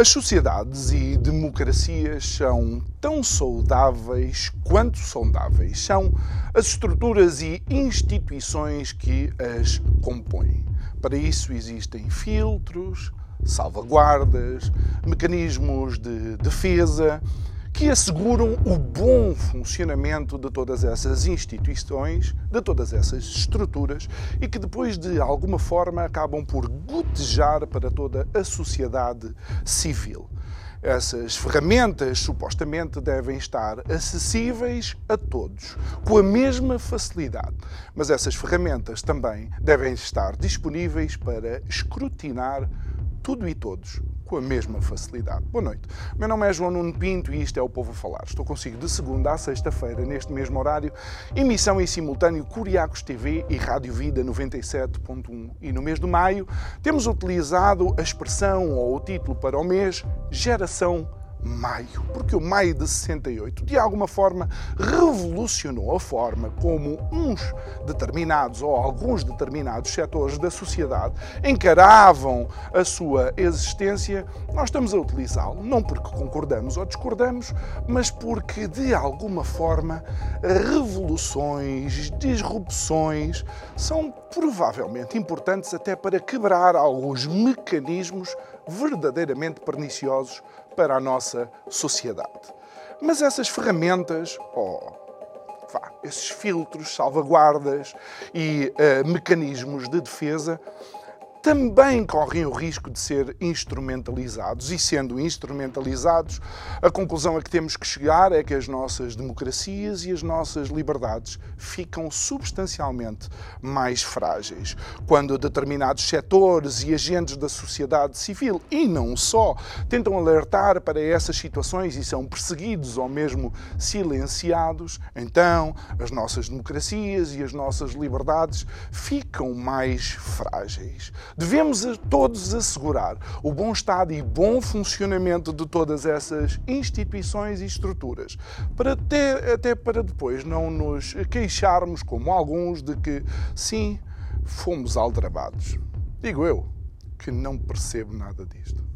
As sociedades e democracias são tão saudáveis quanto saudáveis. São as estruturas e instituições que as compõem. Para isso existem filtros, salvaguardas, mecanismos de defesa que asseguram o bom funcionamento de todas essas instituições, de todas essas estruturas e que depois de alguma forma acabam por gotejar para toda a sociedade civil. Essas ferramentas supostamente devem estar acessíveis a todos, com a mesma facilidade. Mas essas ferramentas também devem estar disponíveis para escrutinar tudo e todos com a mesma facilidade. Boa noite. Meu nome é João Nuno Pinto e isto é o Povo a Falar. Estou consigo de segunda a sexta-feira, neste mesmo horário, emissão em simultâneo Curiacos TV e Rádio Vida 97.1. E no mês de maio temos utilizado a expressão ou o título para o mês Geração Maio, porque o Maio de 68 de alguma forma revolucionou a forma como uns determinados ou alguns determinados setores da sociedade encaravam a sua existência. Nós estamos a utilizá-lo não porque concordamos ou discordamos, mas porque de alguma forma revoluções, disrupções são provavelmente importantes até para quebrar alguns mecanismos verdadeiramente perniciosos para a nossa sociedade. Mas essas ferramentas, oh, vá, esses filtros, salvaguardas e uh, mecanismos de defesa também correm o risco de ser instrumentalizados. E sendo instrumentalizados, a conclusão a que temos que chegar é que as nossas democracias e as nossas liberdades ficam substancialmente mais frágeis. Quando determinados setores e agentes da sociedade civil, e não só, tentam alertar para essas situações e são perseguidos ou mesmo silenciados, então as nossas democracias e as nossas liberdades ficam mais frágeis. Devemos todos assegurar o bom estado e bom funcionamento de todas essas instituições e estruturas, para até, até para depois não nos queixarmos, como alguns, de que sim, fomos aldrabados. Digo eu, que não percebo nada disto.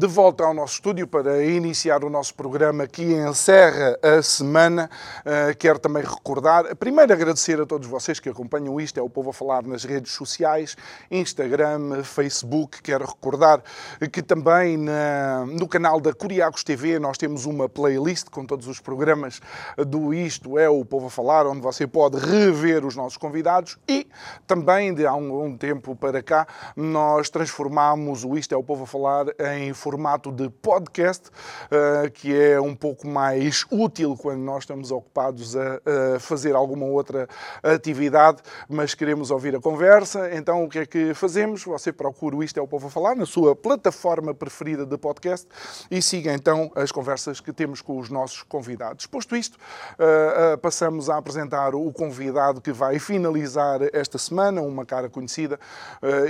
De volta ao nosso estúdio para iniciar o nosso programa que encerra a semana. Uh, quero também recordar, primeiro agradecer a todos vocês que acompanham isto, é o Povo a Falar nas redes sociais, Instagram, Facebook. Quero recordar que também na, no canal da Curiacos TV nós temos uma playlist com todos os programas do Isto é o Povo a Falar, onde você pode rever os nossos convidados e também de há um, um tempo para cá nós transformamos o Isto é o Povo a Falar em formato de podcast, uh, que é um pouco mais útil quando nós estamos ocupados a, a, fazer alguma outra atividade, mas queremos ouvir a conversa. Então, o que é que fazemos? Você procura o Isto é o Povo a Falar na sua plataforma preferida de podcast e siga então as conversas que temos com os nossos convidados. Posto isto, uh, uh, passamos a apresentar o convidado que vai finalizar esta semana, uma cara conhecida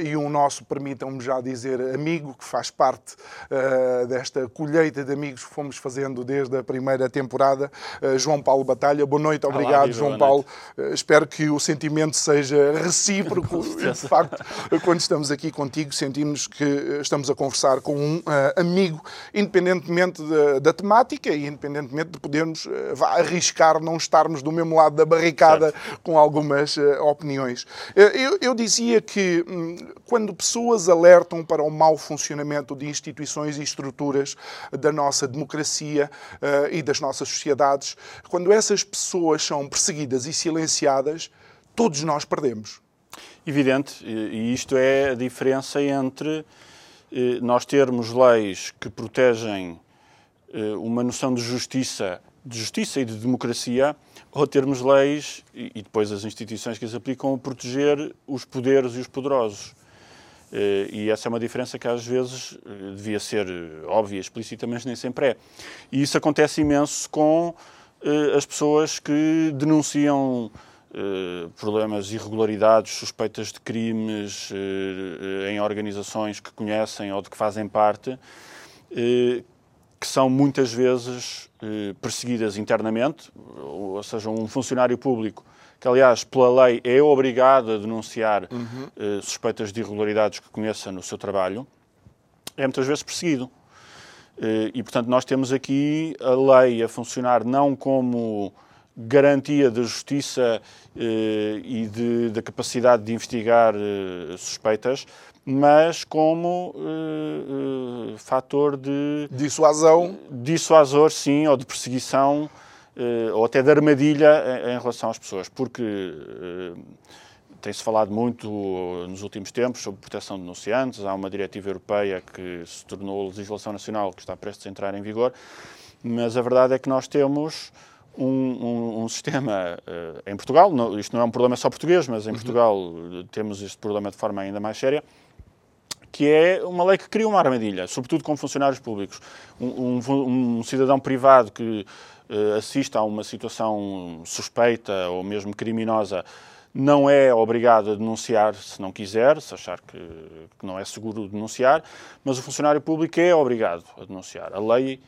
e um nosso, permitam-me já dizer, amigo, que faz parte uh, desta colheita de amigos que fomos fazendo desde a primeira temporada. Uh, João Paulo Batalha, boa noite, obrigado, Olá, João Paulo. Uh, espero que o sentimento seja recíproco. de facto, quando estamos aqui contigo, sentimos que estamos a conversar com um amigo, independentemente da, da, temática e independentemente de podermos arriscar não estarmos do mesmo lado da barricada certo. com algumas opiniões. Eu, eu dizia que hum, quando pessoas alertam para o mau funcionamento de instituições instituições e estruturas da nossa democracia uh, e das nossas sociedades. Quando essas pessoas são perseguidas e silenciadas, todos nós perdemos. Evidente, e isto é a diferença entre eh, nós termos leis que protegem eh, uma noção de justiça, de justiça e de democracia, ou termos leis e depois as instituições que as aplicam a proteger os poderes e os poderosos. Eh, e essa é uma diferença que às vezes devia ser óbvia, explícita, mas nem sempre é. E isso acontece imenso com as pessoas que denunciam eh, problemas, irregularidades, suspeitas de crimes eh, em organizações que conhecem ou de que fazem parte, eh, que são muitas vezes perseguidas internamente, ou seja, um funcionário público que, aliás, pela lei é obrigado a denunciar uhum. suspeitas de irregularidades que conheça no seu trabalho, é muitas vezes perseguido. E, portanto, nós temos aqui a lei a funcionar não como garantia da justiça eh, e de, da capacidade de investigar eh, suspeitas, mas como eh, fator de dissuasão, dissuasor, sim, ou de perseguição, ou até de armadilha em, em, relação às pessoas, porque eh, tem-se falado muito nos últimos tempos sobre proteção de denunciantes, há uma diretiva europeia que se tornou legislação nacional que está prestes a entrar em vigor, mas a verdade é que nós temos um, um, um sistema uh, em Portugal, não, isto não é um problema só português, mas em uhum. Portugal uh, temos este problema de forma ainda mais séria, que é uma lei que cria uma armadilha, sobretudo com funcionários públicos. Um, um cidadão privado que uh, assista a uma situação suspeita ou mesmo criminosa não é obrigado a denunciar se não quiser, se achar que, que não é seguro denunciar, mas o funcionário público é obrigado a denunciar. A lei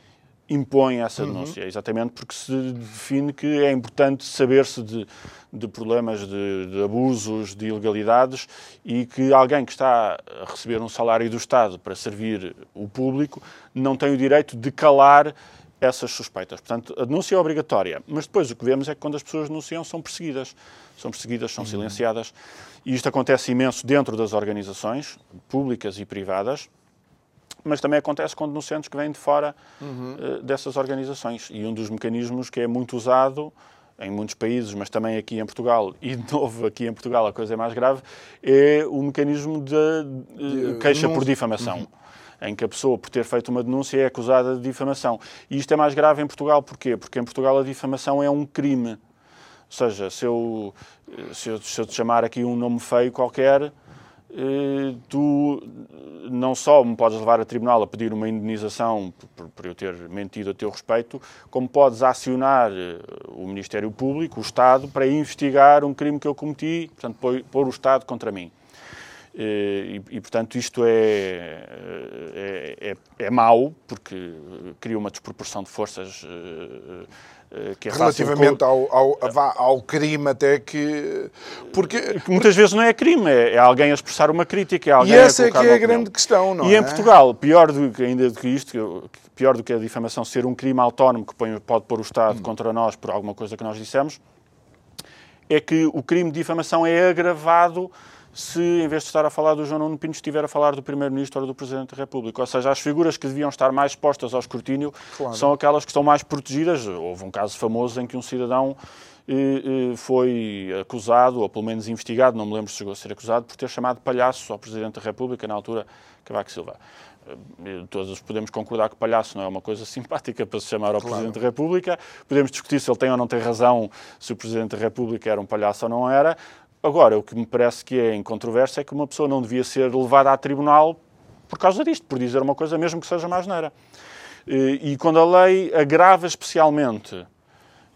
impõe essa uhum. denúncia, uhum. exatamente porque se define que é importante saber-se de, de, problemas de, de, abusos, de ilegalidades e que alguém que está a receber um salário do Estado para servir o público não tem o direito de calar essas suspeitas. Portanto, a denúncia é obrigatória, mas depois o que vemos é que quando as pessoas denunciam são perseguidas. São perseguidas, são silenciadas. E isto acontece imenso dentro das organizações públicas e privadas, mas também acontece com denunciantes que vêm de fora uhum. uh, dessas organizações. E um dos mecanismos que é muito usado em muitos países, mas também aqui em Portugal, e de novo aqui em Portugal a coisa é mais grave, é o mecanismo de, de queixa por difamação. Uhum. Em que a pessoa, por ter feito uma denúncia, é acusada de difamação. E isto é mais grave em Portugal, porquê? Porque em Portugal a difamação é um crime. Ou seja, se eu, se eu, se eu te chamar aqui um nome feio qualquer, eh, tu não só me podes levar a tribunal a pedir uma indenização por, por, eu ter mentido a teu respeito, como podes acionar eh, o Ministério Público, o Estado, para investigar um crime que eu cometi, portanto, pôr, pôr o Estado contra mim. Eh, e, e, portanto, isto é, é, é, é mau, porque cria uma desproporção de forças eh, que é Relativamente ao, ao, ao, crime até que... Porque... Muitas vezes não é crime, é, é alguém a expressar uma crítica, é alguém E essa é que é a grande questão, não e é? E em Portugal, pior do que, ainda do que isto, pior do que a difamação ser um crime autónomo que pode pôr o Estado hum. contra nós por alguma coisa que nós dissemos, é que o crime de difamação é agravado se, em vez de estar a falar do João Nuno Pinto, estiver a falar do Primeiro-Ministro ou do Presidente da República. Ou seja, as figuras que deviam estar mais expostas ao escrutínio claro. são aquelas que estão mais protegidas. Houve um caso famoso em que um cidadão eh, eh, foi acusado, ou pelo menos investigado, não me lembro se chegou a ser acusado, por ter chamado palhaço ao Presidente da República, na altura, Cavaco Silva. Eh, todos podemos concordar que palhaço não é uma coisa simpática para se chamar ao claro. Presidente da República. Podemos discutir se ele tem ou não tem razão, se o Presidente da República era um palhaço ou não era. Agora, o que me parece que é em controvérsia é que uma pessoa não devia ser levada a tribunal por causa disto, por dizer uma coisa mesmo que seja mais neira. E quando a lei agrava especialmente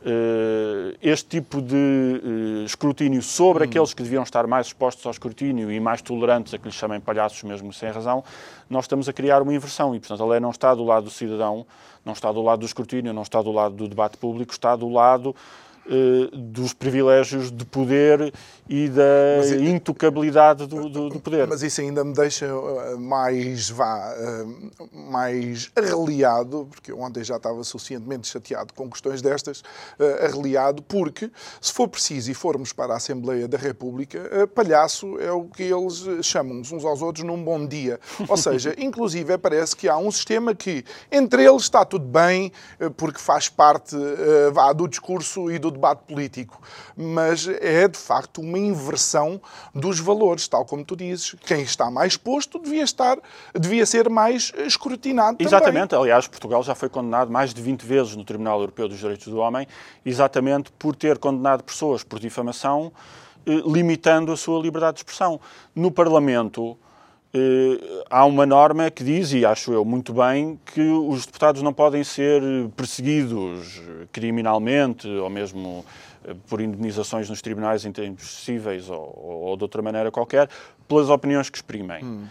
eh, este tipo de eh, escrutínio sobre hum. aqueles que deviam estar mais expostos ao escrutínio e mais tolerantes a que lhes chamem palhaços mesmo sem razão, nós estamos a criar uma inversão e, portanto, a lei não está do lado do cidadão, não está do lado do escrutínio, não está do lado do debate público, está do lado uh, dos privilégios de poder e da mas, intocabilidade do, do, do, poder. Mas isso ainda me deixa uh, mais, vá, uh, mais arreliado, porque ontem já estava suficientemente chateado com questões destas, arreliado, porque se for preciso e formos para a Assembleia da República, palhaço é o que eles chamam uns aos outros num bom dia. Ou seja, inclusive parece que há um sistema que entre eles está tudo bem, porque faz parte vá, do discurso e do debate político, mas é de facto uma inversão dos valores, tal como tu dizes. Quem está mais posto devia estar, devia ser mais escrutinado Exatamente. Também. Aliás, Portugal já foi condenado mais de 20 vezes no Tribunal Europeu dos Direitos do Homem, exatamente por ter condenado pessoas por difamação, eh, limitando a sua liberdade de expressão. No Parlamento, há uma norma que diz, e acho eu muito bem, que os deputados não podem ser perseguidos criminalmente ou mesmo eh, por indemnizações nos tribunais cíveis ou, ou, de outra maneira qualquer, pelas opiniões que exprimem. Hum.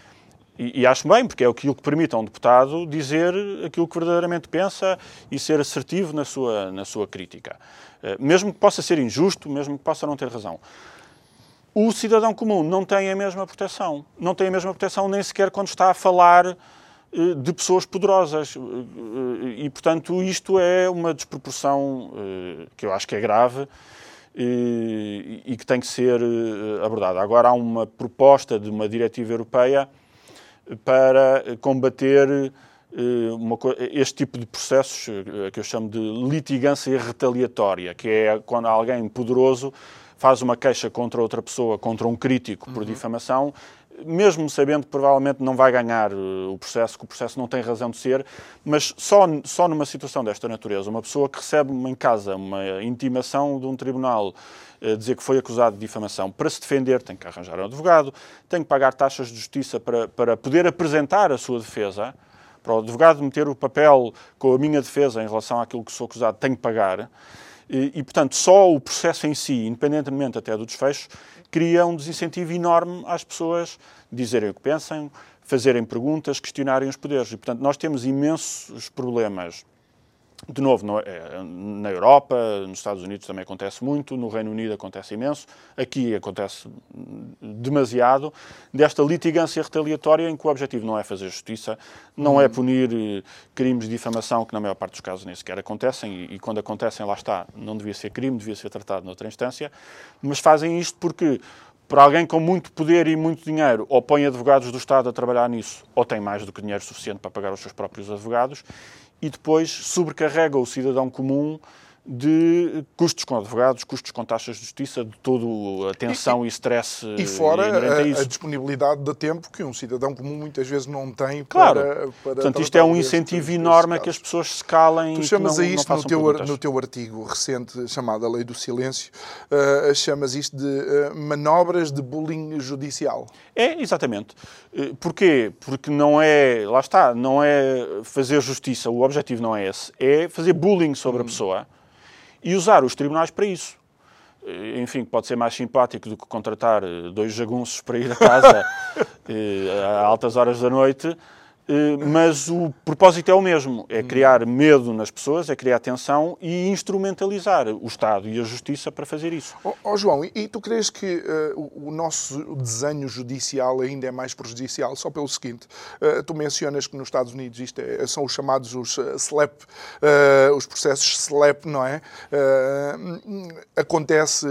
E, e, acho bem, porque é aquilo que permite a um deputado dizer aquilo que verdadeiramente pensa e ser assertivo na sua, na sua crítica. Eh, mesmo que possa ser injusto, mesmo que possa não ter razão. O cidadão comum não tem a mesma proteção. Não tem a mesma proteção nem sequer quando está a falar eh, de pessoas poderosas. Eh, e, portanto, isto é uma desproporção eh, que eu acho que é grave e que tem que ser abordada. Agora, há uma proposta de uma diretiva europeia para combater este tipo de processos que eu chamo de litigância retaliatória, que é quando alguém poderoso faz uma queixa contra outra pessoa, contra um crítico por uhum. difamação, mesmo sabendo que provavelmente não vai ganhar eh, o processo, que o processo não tem razão de ser, mas só, só numa situação desta natureza, uma pessoa que recebe em casa uma intimação de um tribunal eh, dizer que foi acusado de difamação, para se defender tem que arranjar um advogado, tem que pagar taxas de justiça para, para poder apresentar a sua defesa, para o advogado meter o papel com a minha defesa em relação àquilo que sou acusado, tem que pagar. E, e, portanto, só o processo em si, independentemente até do desfecho, cria um desincentivo enorme às pessoas dizerem o que pensam, fazerem perguntas, questionarem os poderes. E, portanto, nós temos imensos problemas de novo, é, na Europa, nos Estados Unidos também acontece muito, no Reino Unido acontece imenso, aqui acontece demasiado, desta litigância retaliatória em que o objetivo não é fazer justiça, não é punir eh, crimes de difamação, que na maior parte dos casos nem sequer acontecem, e, e quando acontecem, lá está, não devia ser crime, devia ser tratado noutra instância, mas fazem isto porque para alguém com muito poder e muito dinheiro, ou põe advogados do Estado a trabalhar nisso, ou tem mais do que dinheiro suficiente para pagar os seus próprios advogados, e depois sobrecarrega o cidadão comum de custos com advogados, custos com taxas de justiça, de toda a tensão e, e stress. E fora a, a, disponibilidade de tempo que um cidadão comum muitas vezes não tem claro. para. para Portanto, isto é um incentivo enorme a que as pessoas se calem. Tu chamas não, a isto no, teu, no teu artigo recente chamado A Lei do Silêncio, uh, chamas isto de uh, manobras de bullying judicial. É, exatamente. Uh, porquê? Porque não é. Lá está, não é fazer justiça, o objetivo não é esse, é fazer bullying sobre hum. a pessoa e usar os tribunais para isso. Eh, enfim, pode ser mais simpático do que contratar eh, dois jagunços para ir a casa eh, a altas horas da noite mas o propósito é o mesmo: é criar medo nas pessoas, é criar tensão e instrumentalizar o Estado e a Justiça para fazer isso. Oh, oh João, e, tu crees que uh, o nosso desenho judicial ainda é mais prejudicial? Só pelo seguinte: uh, tu mencionas que nos Estados Unidos isto é, são os chamados os SLAP, uh, os processos SLAP, não é? acontece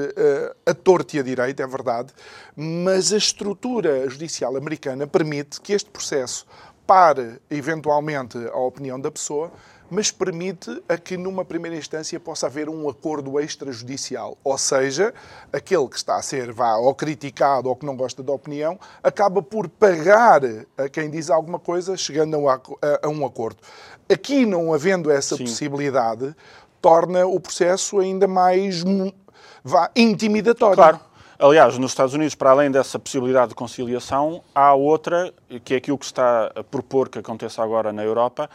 a torto e a direito, é verdade, mas a estrutura judicial americana permite que este processo pare eventualmente a opinião da pessoa, mas permite a que numa primeira instância possa haver um acordo extrajudicial. Ou seja, aquele que está a ser vá, ou criticado ou que não gosta da opinião, acaba por pagar a quem diz alguma coisa, chegando a, um acordo. Aqui, não havendo essa Sim. possibilidade, torna o processo ainda mais vá, intimidatório. Claro. Aliás, nos Estados Unidos, para além dessa possibilidade de conciliação, há outra, que é aquilo que se está a propor que aconteça agora na Europa,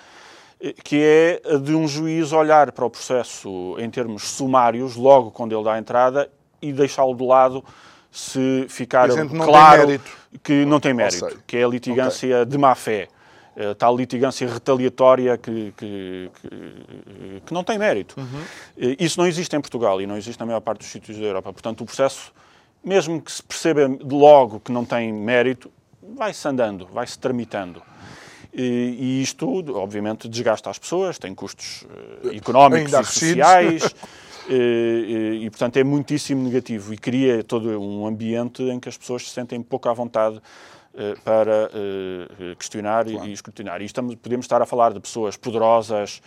que é de um juiz olhar para o processo em termos sumários, logo quando ele dá a entrada, e deixá-lo de lado se ficar claro que não tem mérito, que é a litigância de má fé. a tal litigância retaliatória que, que, que, que não tem mérito. Uhum. Isso não existe em Portugal e não existe na maior parte dos sítios da Europa. Portanto, o processo, mesmo que se perceba logo que não tem mérito, vai-se andando, vai-se tramitando. E, e, isto, obviamente, desgasta as pessoas, tem custos uh, económicos e sociais. e, e, portanto, é muitíssimo negativo e cria todo um ambiente em que as pessoas se sentem pouco à vontade eh, para uh, questionar claro. e, escrutinar. E estamos, podemos estar a falar de pessoas poderosas uh,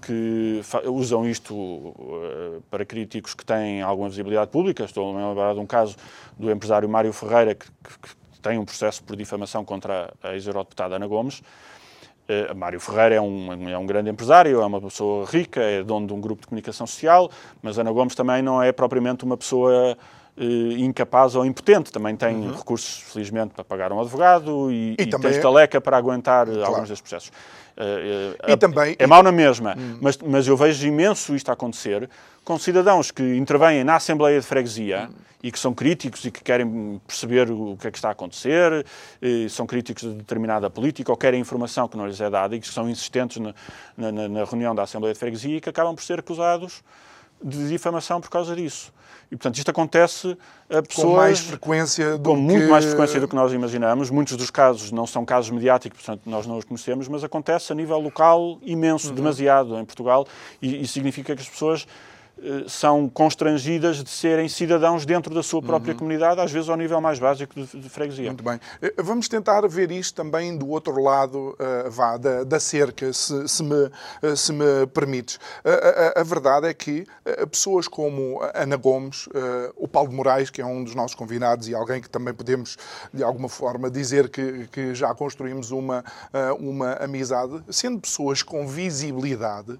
que usam isto uh, para críticos que têm alguma visibilidade pública. Estou a lembrar de um caso do empresário Mário Ferreira, que, que, tem um processo por difamação contra a ex-eurodeputada Ana Gomes. Mário Ferreira é um, é um grande empresário, é uma pessoa rica, é dono de um grupo de comunicação social, mas Ana Gomes também não é propriamente uma pessoa incapaz ou impotente. Também tem uhum. recursos, felizmente, para pagar um advogado e, e, e também tem estaleca para aguentar claro. alguns desses processos. E também, é mau na mesma, uhum. mas, mas eu vejo imenso isto a acontecer com cidadãos que intervêm na Assembleia de Freguesia uhum. e que são críticos e que querem perceber o que é que está a acontecer, são críticos de determinada política ou querem informação que não lhes é dada e que são insistentes na, na, na reunião da Assembleia de Freguesia e que acabam por ser acusados de difamação por causa disso. E, portanto, isto acontece a pessoas... Com mais frequência do Com que... muito mais frequência do que nós imaginamos. Muitos dos casos não são casos mediáticos, portanto, nós não os conhecemos, mas acontece a nível local imenso, uhum. demasiado em Portugal, e, e significa que as pessoas são constrangidas de serem cidadãos dentro da sua própria uhum. comunidade, às vezes ao nível mais básico de, de, freguesia. Muito bem. Eh, vamos tentar ver isto também do outro lado uh, vá, da, da, cerca, se, se, me, uh, se me permites. Uh, a, verdade é que pessoas como Ana Gomes, o Paulo de Moraes, que é um dos nossos convidados e alguém que também podemos, de alguma forma, dizer que, que já construímos uma, uma amizade, sendo pessoas com visibilidade,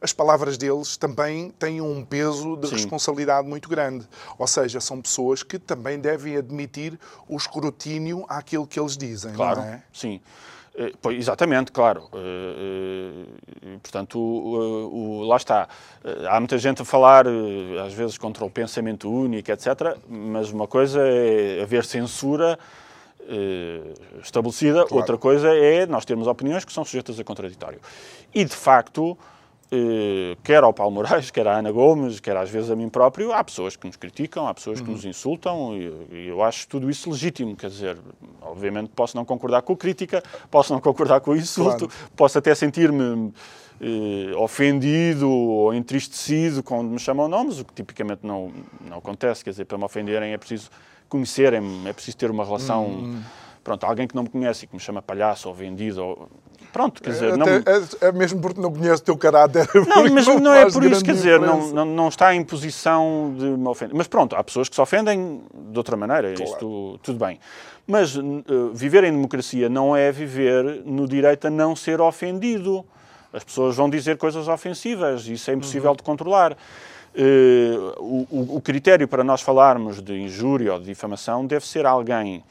as palavras deles também têm um peso de Sim. responsabilidade muito grande. Ou seja, são pessoas que também devem admitir o escrutínio àquilo que eles dizem, claro, não é? Sim. Eh, pois, exatamente, claro. Uh, uh, portanto, o, o, lá está. Há muita gente a falar, às vezes, contra o pensamento único, etc. Mas uma coisa é haver censura estabelecida, claro. outra coisa é nós termos opiniões que são sujeitas a contraditório. E, de facto, eh, quer ao Paulo Moraes, quer à Ana Gomes, quer às vezes a mim próprio, há pessoas que nos criticam, há pessoas que uhum. nos insultam e, eu acho tudo isso legítimo. Quer dizer, obviamente posso não concordar com a crítica, posso não concordar com o insulto, claro. posso até sentir-me eh, ofendido ou entristecido quando me chamam nomes, o que tipicamente não, não acontece. Quer dizer, para me ofenderem é preciso conhecerem-me, é preciso ter uma relação. Uhum. Pronto, alguém que não me conhece e que me chama palhaço ou vendido ou Pronto, quer dizer, não... é, é, mesmo porque não conhece o teu caráter. Não, mas não, não é por isso, quer dizer, não, não, não, está em posição de me ofender. Mas pronto, há pessoas que se ofendem de outra maneira, claro. isto tudo bem. Mas uh, viver em democracia não é viver no direito a não ser ofendido. As pessoas vão dizer coisas ofensivas, isso é impossível uhum. de controlar. Uh, o, o critério para nós falarmos de injúria ou de difamação deve ser alguém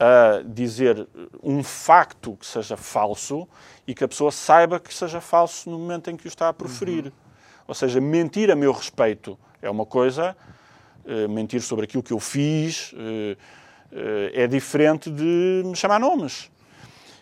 a dizer um facto que seja falso e que a pessoa saiba que seja falso no momento em que o está a proferir. Uhum. Ou seja, mentir a meu respeito é uma coisa, uh, mentir sobre aquilo que eu fiz uh, uh, é diferente de me chamar nomes.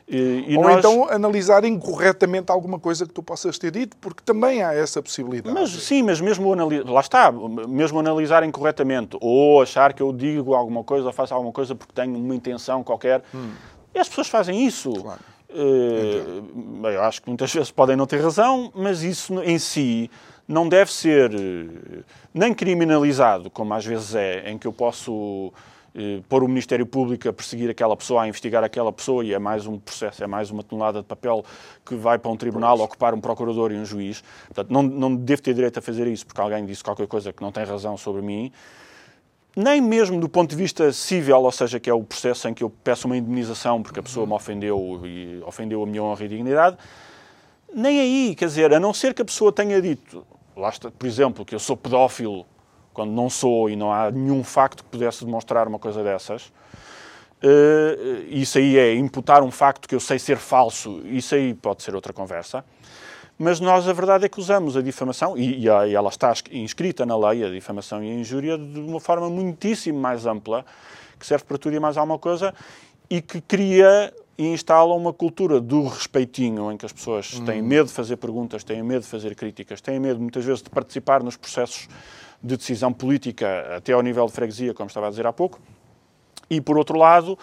E, e Ou nós... então analisar incorretamente alguma coisa que tu possas ter dito, porque também há essa possibilidade. Mas sim, mas mesmo analisar, lá está, mesmo analisar incorretamente, ou achar que eu digo alguma coisa ou faço alguma coisa porque tenho uma intenção qualquer, hum. e as pessoas fazem isso. Claro. Uh, eu acho que muitas vezes podem não ter razão, mas isso em si não deve ser eh, nem criminalizado, como às vezes é, em que eu posso eh, pôr o Ministério Público a perseguir aquela pessoa, a investigar aquela pessoa, e é mais um processo, é mais uma tonelada de papel que vai para um tribunal ocupar um procurador e um juiz. Portanto, não, não devo ter direito a fazer isso porque alguém disse qualquer coisa que não tem razão sobre mim. Nem mesmo do ponto de vista civil, ou seja, que é o processo em que eu peço uma indemnização porque a pessoa me ofendeu e ofendeu a minha honra e dignidade. Nem aí, quer dizer, a não ser que a pessoa tenha dito, lá está, por exemplo, que eu sou pedófilo quando não sou e não há nenhum facto que pudesse demonstrar uma coisa dessas, uh, isso aí é imputar um facto que eu sei ser falso, isso aí pode ser outra conversa. Mas nós a verdade é que usamos a difamação, e, e, ela está inscrita na lei, a difamação e a injúria, de uma forma muitíssimo mais ampla, que serve para tudo e mais alguma coisa, e que cria e instalam uma cultura do respeitinho, em que as pessoas têm medo de fazer perguntas, têm medo de fazer críticas, têm medo muitas vezes de participar nos processos de decisão política até ao nível de freguesia, como estava a dizer há pouco. E, por outro lado,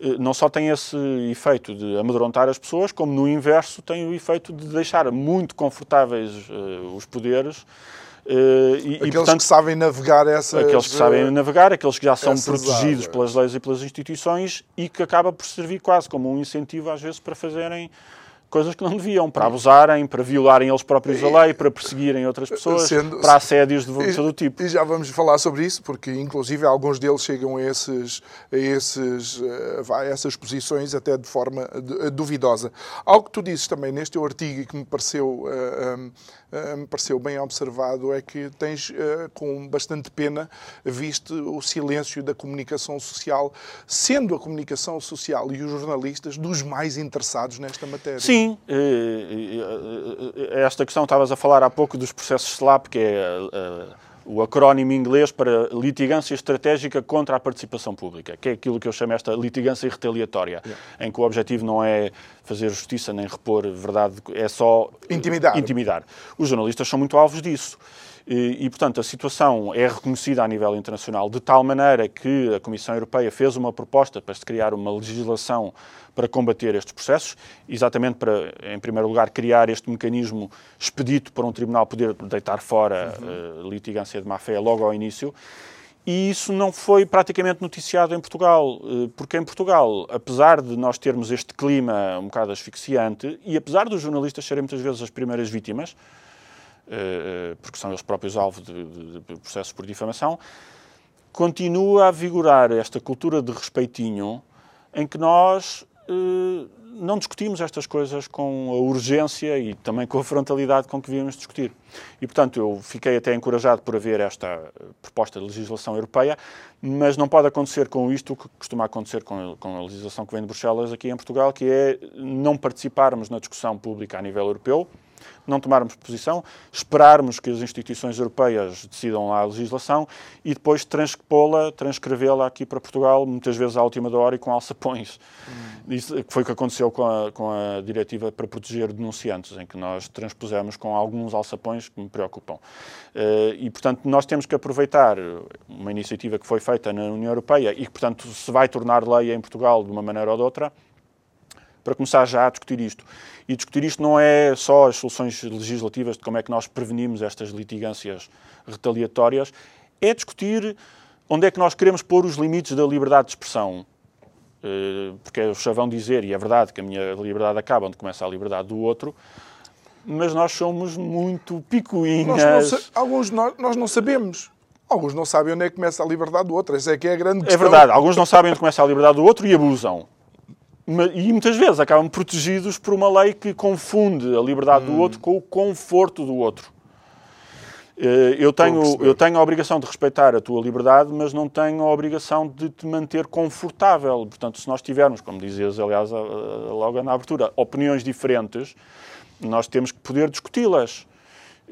eh, não só tem esse efeito de amedrontar as pessoas, como no inverso tem o efeito de deixar muito confortáveis uh, os poderes. Uh, e, aqueles e, portanto, que sabem navegar essas... Aqueles que sabem navegar, aqueles que já são protegidos áreas. pelas leis e pelas instituições e que acaba por servir quase como um incentivo às vezes para fazerem coisas que não deviam, para abusarem, para violarem eles próprios a lei, para perseguirem outras pessoas, Sendo, para assédios de todo o tipo. E já vamos falar sobre isso, porque inclusive alguns deles chegam a, esses, a, esses, eh, a essas posições até de forma duvidosa. Algo que tu dizes também neste teu artigo e que me pareceu, uh, uh, me pareceu bem observado é que tens, uh, com bastante pena, visto o silêncio da comunicação social, sendo a comunicação social e os jornalistas dos mais interessados nesta matéria. Sim, Sim, eh, eh, eh, esta questão estavas a falar há pouco dos processos SLAP, que é o acrónimo inglês para litigância estratégica contra a participação pública, que é aquilo que eu chamo esta litigância retaliatória, yeah. em que o objetivo não é fazer justiça nem repor verdade, é só intimidar. intimidar. Os jornalistas são muito alvos disso. E, e, portanto, a situação é reconhecida a nível internacional de tal maneira que a Comissão Europeia fez uma proposta para se criar uma legislação para combater estes processos, exatamente para, em primeiro lugar, criar este mecanismo expedito para um tribunal poder deitar fora uhum. uh, litigância de má-fé logo ao início. E isso não foi praticamente noticiado em Portugal, eh, porque em Portugal, apesar de nós termos este clima um bocado asfixiante, e apesar dos jornalistas serem muitas vezes as primeiras vítimas, porque são eles próprios alvo de, de, de processos por difamação, continua a vigorar esta cultura de respeitinho em que nós eh, não discutimos estas coisas com a urgência e também com a frontalidade com que devíamos discutir. E, portanto, eu fiquei até encorajado por haver esta proposta de legislação europeia, mas não pode acontecer com isto o que costuma acontecer com a, legislação que vem de Bruxelas aqui em Portugal, que é não participarmos na discussão pública a nível europeu, não tomarmos posição, esperarmos que as instituições europeias decidam lá a legislação e depois transpô-la, transcrevê-la aqui para Portugal, muitas vezes à última hora e com alçapões. Hum. Isso foi o que aconteceu com a, com a diretiva para proteger denunciantes, em que nós transpusemos com alguns alçapões que me preocupam. Uh, e, portanto, nós temos que aproveitar uma iniciativa que foi feita na União Europeia e que, portanto, se vai tornar lei em Portugal de uma maneira ou de outra, para começar já a discutir isto. E discutir isto não é só as soluções legislativas de como é que nós prevenimos estas litigâncias retaliatórias, é discutir onde é que nós queremos pôr os limites da liberdade de expressão. Eh, porque é o chavão dizer, e é verdade que a minha liberdade acaba onde começa a liberdade do outro, mas nós somos muito picuinhas. Nós não, alguns nós, nós não sabemos. Alguns não sabem onde é que começa a liberdade do outro. Essa é que é a grande questão. É verdade. Alguns não sabem onde começa a liberdade do outro e abusam e muitas vezes acabam protegidos por uma lei que confunde a liberdade hum. do outro com o conforto do outro. Eh, eu tenho, eu tenho a obrigação de respeitar a tua liberdade, mas não tenho a obrigação de te manter confortável. Portanto, se nós tivermos, como dizias, aliás, logo na abertura, opiniões diferentes, nós temos que poder discuti-las.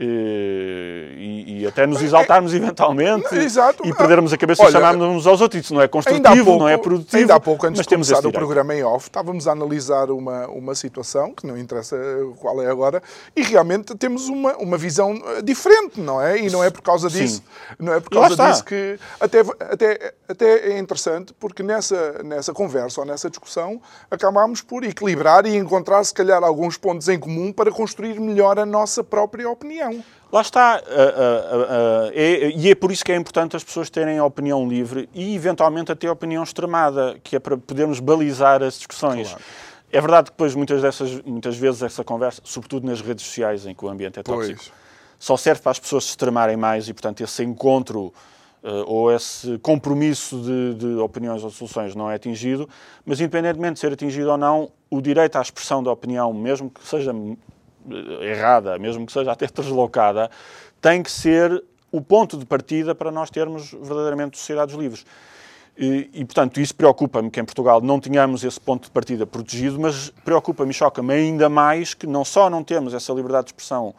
Eh, e, e, até nos exaltarmos eventualmente Exato. e perdermos a cabeça Olha, e chamarmos uns aos outros. Isso não é construtivo, pouco, não é produtivo. Ainda há pouco, antes de começar o programa em off, estávamos a analisar uma, uma situação, que não interessa qual é agora, e realmente temos uma, uma visão eh, diferente, não é? E não é por causa disso, Sim. não é por causa disso que até, até, até é interessante, porque nessa, nessa conversa ou nessa discussão acabámos por equilibrar e encontrar, se calhar, alguns pontos em comum para construir melhor a nossa própria opinião. Lá está. Uh, uh, uh, é, e é por isso que é importante as pessoas terem a opinião livre e, eventualmente, até a opinião extremada, que é para podermos balizar as discussões. Claro. É verdade que depois, muitas, dessas, muitas vezes, essa conversa, sobretudo nas redes sociais, em que o ambiente é tóxico, pois. só serve para as pessoas se extremarem mais e, portanto, esse encontro ou esse compromisso de, de, opiniões ou soluções não é atingido, mas independentemente de ser atingido ou não, o direito à expressão da opinião, mesmo que seja errada, mesmo que seja até deslocada, tem que ser o ponto de partida para nós termos verdadeiramente sociedades livres. E, e portanto, isso preocupa-me que em Portugal não tenhamos esse ponto de partida protegido, mas preocupa-me e choca-me ainda mais que não só não temos essa liberdade de expressão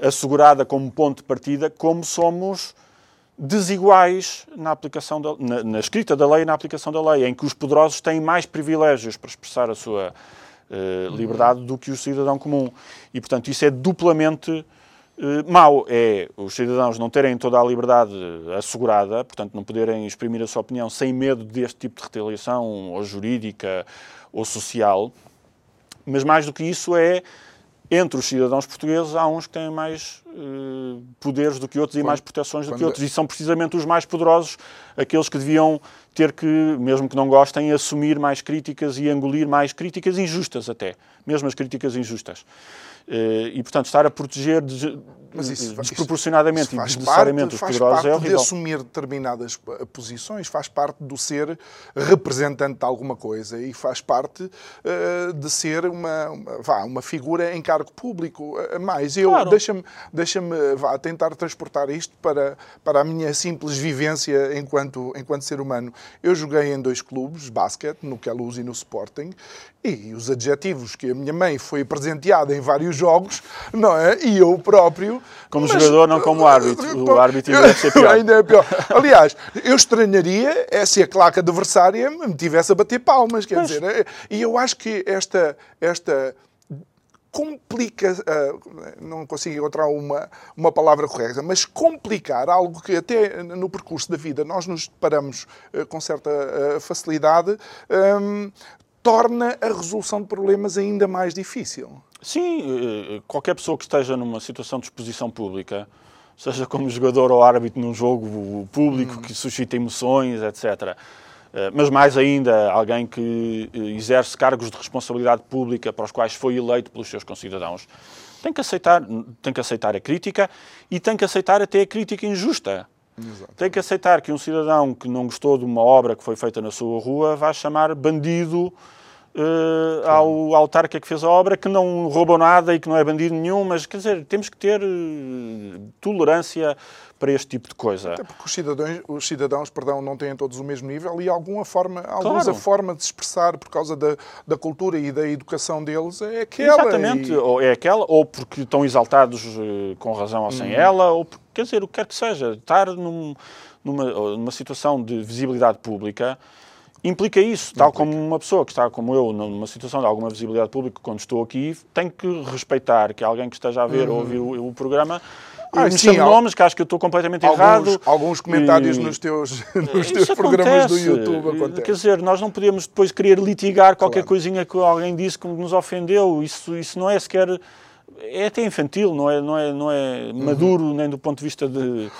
assegurada como ponto de partida, como somos desiguais na, aplicação da, na, na, escrita da lei e na aplicação da lei, em que os poderosos têm mais privilégios para expressar a sua liberdade do que o cidadão comum. E, portanto, isso é duplamente uh, mau. É os cidadãos não terem toda a liberdade assegurada, portanto, não poderem exprimir a sua opinião sem medo deste tipo de retaliação, ou jurídica ou social. Mas, mais do que isso, é entre os cidadãos portugueses há uns que têm mais uh, poderes do que outros quando, e mais proteções do que outros. E são precisamente os mais poderosos, aqueles que deviam ter que, mesmo que não gostem, assumir mais críticas e engolir mais críticas injustas até, mesmo as críticas injustas. Uh, e, portanto, estar a proteger mas isso, desproporcionadamente isso, isso e desnecessariamente parte, os poderosos é horrível. de assumir determinadas posições, faz parte do ser representante de alguma coisa e faz parte uh, de ser uma, uma, vá, uma figura em cargo público. Uh, mais, eu claro. deixa-me deixa vá, tentar transportar isto para, para a minha simples vivência enquanto, enquanto ser humano. Eu joguei em dois clubes, basquete, no Queluz e no Sporting, e os adjetivos que a minha mãe foi presenteada em vários jogos, não é? E eu próprio. Como mas, jogador, não como árbitro. O árbitro ainda ser pior. Ainda é pior. Aliás, eu estranharia é se a claque adversária me tivesse a bater palmas, quer dizer. É, e eu acho que esta. esta complica, uh, não consigo encontrar uma, uma palavra correta, mas complicar algo que até no percurso da vida nós nos deparamos uh, com certa uh, facilidade, um, torna a resolução de problemas ainda mais difícil. Sim, eh, qualquer pessoa que esteja numa situação de exposição pública, seja como jogador ou árbitro num jogo público hum. que suscita emoções, etc. Eh, mas mais ainda, alguém que eh, exerce cargos de responsabilidade pública para os quais foi eleito pelos seus concidadãos, tem que aceitar, tem que aceitar a crítica e tem que aceitar até a crítica injusta. Exato. Tem que aceitar que um cidadão que não gostou de uma obra que foi feita na sua rua vai chamar bandido uh, ao autarca que fez a obra, que não roubou nada e que não é bandido nenhum, mas quer dizer, temos que ter uh, tolerância para este tipo de coisa. Até porque os cidadãos, os cidadãos perdão, não têm todos o mesmo nível e alguma forma, alguns a forma de se expressar por causa da, da cultura e da educação deles é aquela. Exatamente, e... ou é aquela, ou porque estão exaltados uh, com razão ou sem hum. ela, ou porque, quer dizer, o que quer que seja, estar num, numa, numa situação de visibilidade pública implica isso, tal implica. como uma pessoa que está como eu numa situação de alguma visibilidade pública, quando estou aqui, tem que respeitar que alguém que esteja a ver uhum. ou ouvir o, o programa ah, me sim, nomes, que acho que eu estou completamente alguns, errado. Alguns comentários e... nos teus, nos teus programas do YouTube acontece. Quer dizer, nós não podemos depois querer litigar qualquer claro. coisinha que alguém disse que nos ofendeu. Isso, isso não é sequer... É até infantil, não é, não é, não é uhum. maduro nem do ponto de vista de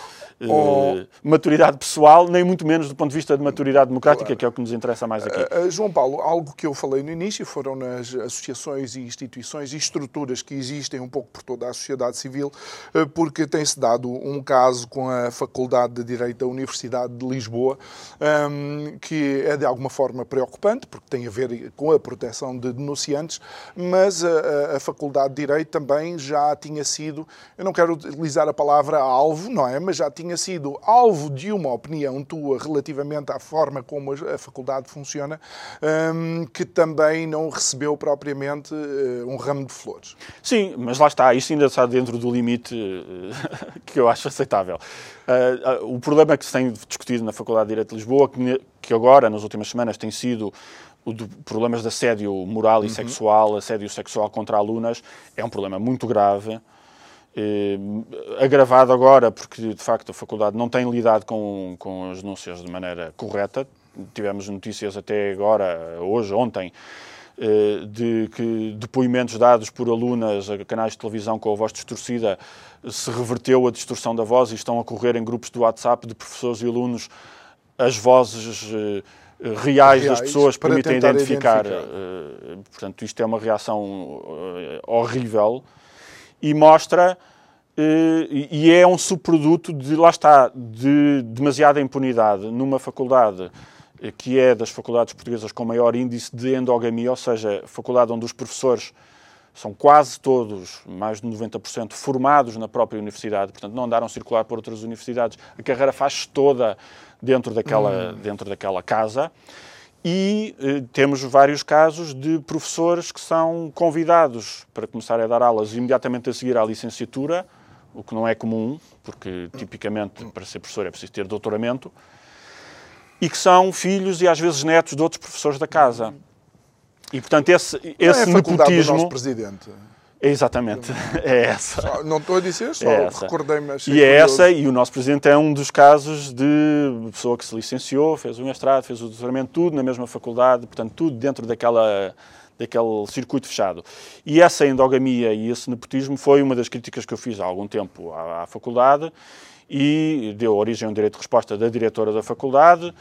uh, maturidade pessoal, nem muito menos do ponto de vista de maturidade democrática, claro. que é o que nos interessa mais aqui. Uh, João Paulo, algo que eu falei no início foram nas associações e instituições e estruturas que existem um pouco por toda a sociedade civil, uh, porque tem-se dado um caso com a Faculdade de Direito da Universidade de Lisboa, um, ehm, que é de alguma forma preocupante, porque tem a ver com a proteção de denunciantes, mas a, a Faculdade de Direito também já tinha sido, eu não quero utilizar a palavra alvo, não é? Mas já tinha tinha sido alvo de uma opinião tua relativamente à forma como a faculdade funciona, hum, que também não recebeu propriamente eh, um ramo de flores. Sim, mas lá está, isto ainda está dentro do limite eh, que eu acho aceitável. Eh, o problema que se tem discutido na Faculdade de Direito de Lisboa, que agora, nas últimas semanas, tem sido o de problemas de assédio moral e uhum. sexual, assédio sexual contra alunas, é um problema muito grave. Eh, agravado agora porque, de facto, a faculdade não tem lidado com, com as denúncias de maneira correta. Tivemos notícias até agora, hoje, ontem, eh, de que depoimentos dados por alunas a canais de televisão com a voz distorcida se reverteu a distorção da voz e estão a correr em grupos do WhatsApp de professores e alunos as vozes eh, reais, das pessoas permitem identificar. identificar. Portanto, isto é uma reação horrível e mostra Uh, e é um subproduto de, lá está, de demasiada impunidade numa faculdade uh, que é das faculdades portuguesas com maior índice de endogamia, ou seja, faculdade onde os professores são quase todos, mais de 90%, formados na própria universidade, portanto não andaram a circular por outras universidades, a carreira faz toda dentro daquela, hum. dentro daquela casa. E eh, temos vários casos de professores que são convidados para começar a dar aulas imediatamente a seguir à licenciatura, o que não é comum, porque tipicamente para ser professor é preciso ter doutoramento, e que são filhos e às vezes netos de outros professores da casa. E portanto esse, esse não é nepotismo. do nosso presidente. Exatamente, é essa. Não estou a dizer, só É recordei-me. E é essa, e o nosso presidente é um dos casos de pessoa que se licenciou, fez o mestrado, fez o doutoramento, tudo na mesma faculdade, portanto, tudo dentro daquela, daquele circuito fechado. E essa endogamia e esse nepotismo foi uma das críticas que eu fiz há algum tempo à, à faculdade e deu origem a um direito de resposta da diretora da faculdade,